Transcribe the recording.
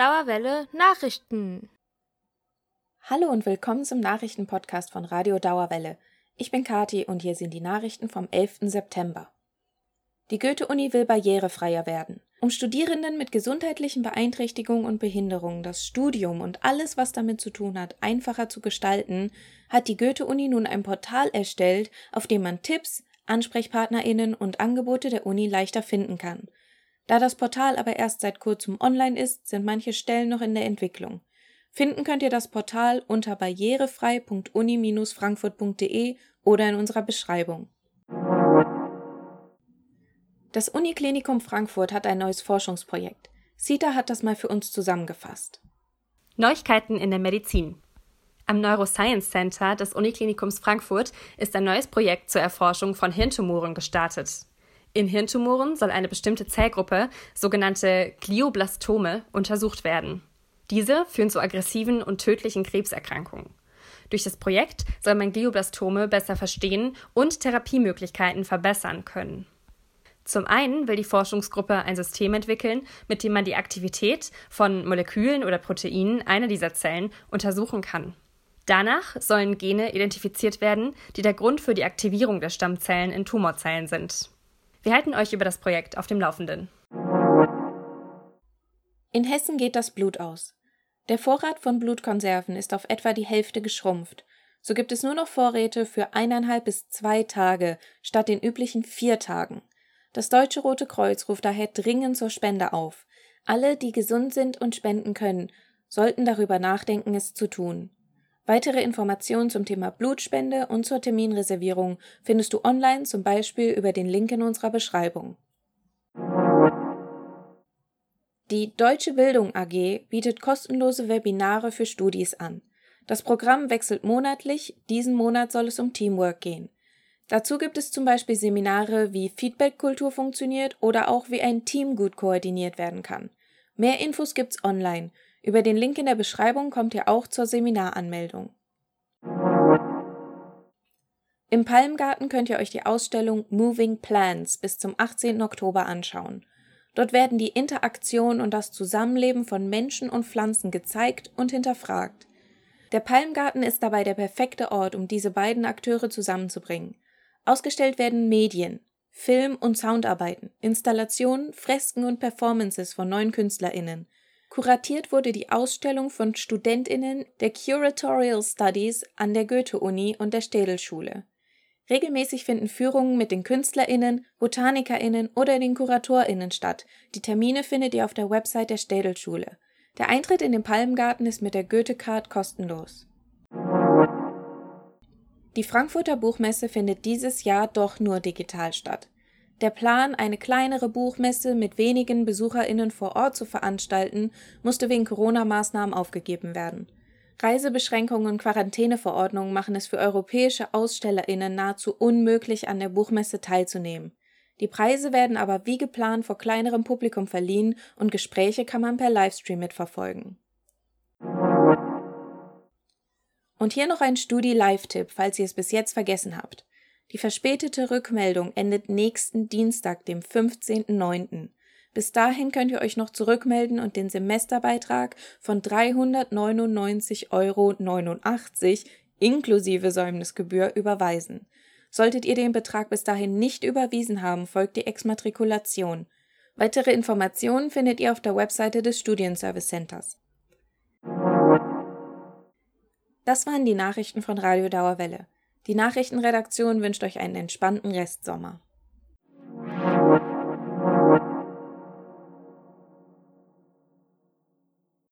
Dauerwelle Nachrichten. Hallo und willkommen zum Nachrichtenpodcast von Radio Dauerwelle. Ich bin Kati und hier sind die Nachrichten vom 11. September. Die Goethe-Uni will barrierefreier werden. Um Studierenden mit gesundheitlichen Beeinträchtigungen und Behinderungen das Studium und alles, was damit zu tun hat, einfacher zu gestalten, hat die Goethe-Uni nun ein Portal erstellt, auf dem man Tipps, AnsprechpartnerInnen und Angebote der Uni leichter finden kann. Da das Portal aber erst seit kurzem online ist, sind manche Stellen noch in der Entwicklung. Finden könnt ihr das Portal unter barrierefrei.uni-frankfurt.de oder in unserer Beschreibung. Das Uniklinikum Frankfurt hat ein neues Forschungsprojekt. Sita hat das mal für uns zusammengefasst. Neuigkeiten in der Medizin. Am Neuroscience Center des Uniklinikums Frankfurt ist ein neues Projekt zur Erforschung von Hirntumoren gestartet. In Hirntumoren soll eine bestimmte Zellgruppe, sogenannte Glioblastome, untersucht werden. Diese führen zu aggressiven und tödlichen Krebserkrankungen. Durch das Projekt soll man Glioblastome besser verstehen und Therapiemöglichkeiten verbessern können. Zum einen will die Forschungsgruppe ein System entwickeln, mit dem man die Aktivität von Molekülen oder Proteinen einer dieser Zellen untersuchen kann. Danach sollen Gene identifiziert werden, die der Grund für die Aktivierung der Stammzellen in Tumorzellen sind. Wir halten euch über das Projekt auf dem Laufenden. In Hessen geht das Blut aus. Der Vorrat von Blutkonserven ist auf etwa die Hälfte geschrumpft. So gibt es nur noch Vorräte für eineinhalb bis zwei Tage statt den üblichen vier Tagen. Das Deutsche Rote Kreuz ruft daher dringend zur Spende auf. Alle, die gesund sind und spenden können, sollten darüber nachdenken, es zu tun. Weitere Informationen zum Thema Blutspende und zur Terminreservierung findest du online, zum Beispiel über den Link in unserer Beschreibung. Die Deutsche Bildung AG bietet kostenlose Webinare für Studis an. Das Programm wechselt monatlich, diesen Monat soll es um Teamwork gehen. Dazu gibt es zum Beispiel Seminare, wie Feedbackkultur funktioniert oder auch wie ein Team gut koordiniert werden kann. Mehr Infos gibt's online über den Link in der Beschreibung kommt ihr auch zur Seminaranmeldung. Im Palmgarten könnt ihr euch die Ausstellung Moving Plants bis zum 18. Oktober anschauen. Dort werden die Interaktion und das Zusammenleben von Menschen und Pflanzen gezeigt und hinterfragt. Der Palmgarten ist dabei der perfekte Ort, um diese beiden Akteure zusammenzubringen. Ausgestellt werden Medien, Film- und Soundarbeiten, Installationen, Fresken und Performances von neuen KünstlerInnen – Kuratiert wurde die Ausstellung von StudentInnen der Curatorial Studies an der Goethe-Uni und der Städelschule. Regelmäßig finden Führungen mit den KünstlerInnen, BotanikerInnen oder den KuratorInnen statt. Die Termine findet ihr auf der Website der Städelschule. Der Eintritt in den Palmgarten ist mit der Goethe-Card kostenlos. Die Frankfurter Buchmesse findet dieses Jahr doch nur digital statt. Der Plan, eine kleinere Buchmesse mit wenigen BesucherInnen vor Ort zu veranstalten, musste wegen Corona-Maßnahmen aufgegeben werden. Reisebeschränkungen und Quarantäneverordnungen machen es für europäische AusstellerInnen nahezu unmöglich, an der Buchmesse teilzunehmen. Die Preise werden aber wie geplant vor kleinerem Publikum verliehen und Gespräche kann man per Livestream mitverfolgen. Und hier noch ein Studi-Live-Tipp, falls ihr es bis jetzt vergessen habt. Die verspätete Rückmeldung endet nächsten Dienstag, dem 15.09. Bis dahin könnt ihr euch noch zurückmelden und den Semesterbeitrag von 399,89 Euro inklusive Säumnisgebühr überweisen. Solltet ihr den Betrag bis dahin nicht überwiesen haben, folgt die Exmatrikulation. Weitere Informationen findet ihr auf der Webseite des Studienservice Centers. Das waren die Nachrichten von Radio Dauerwelle. Die Nachrichtenredaktion wünscht euch einen entspannten Restsommer.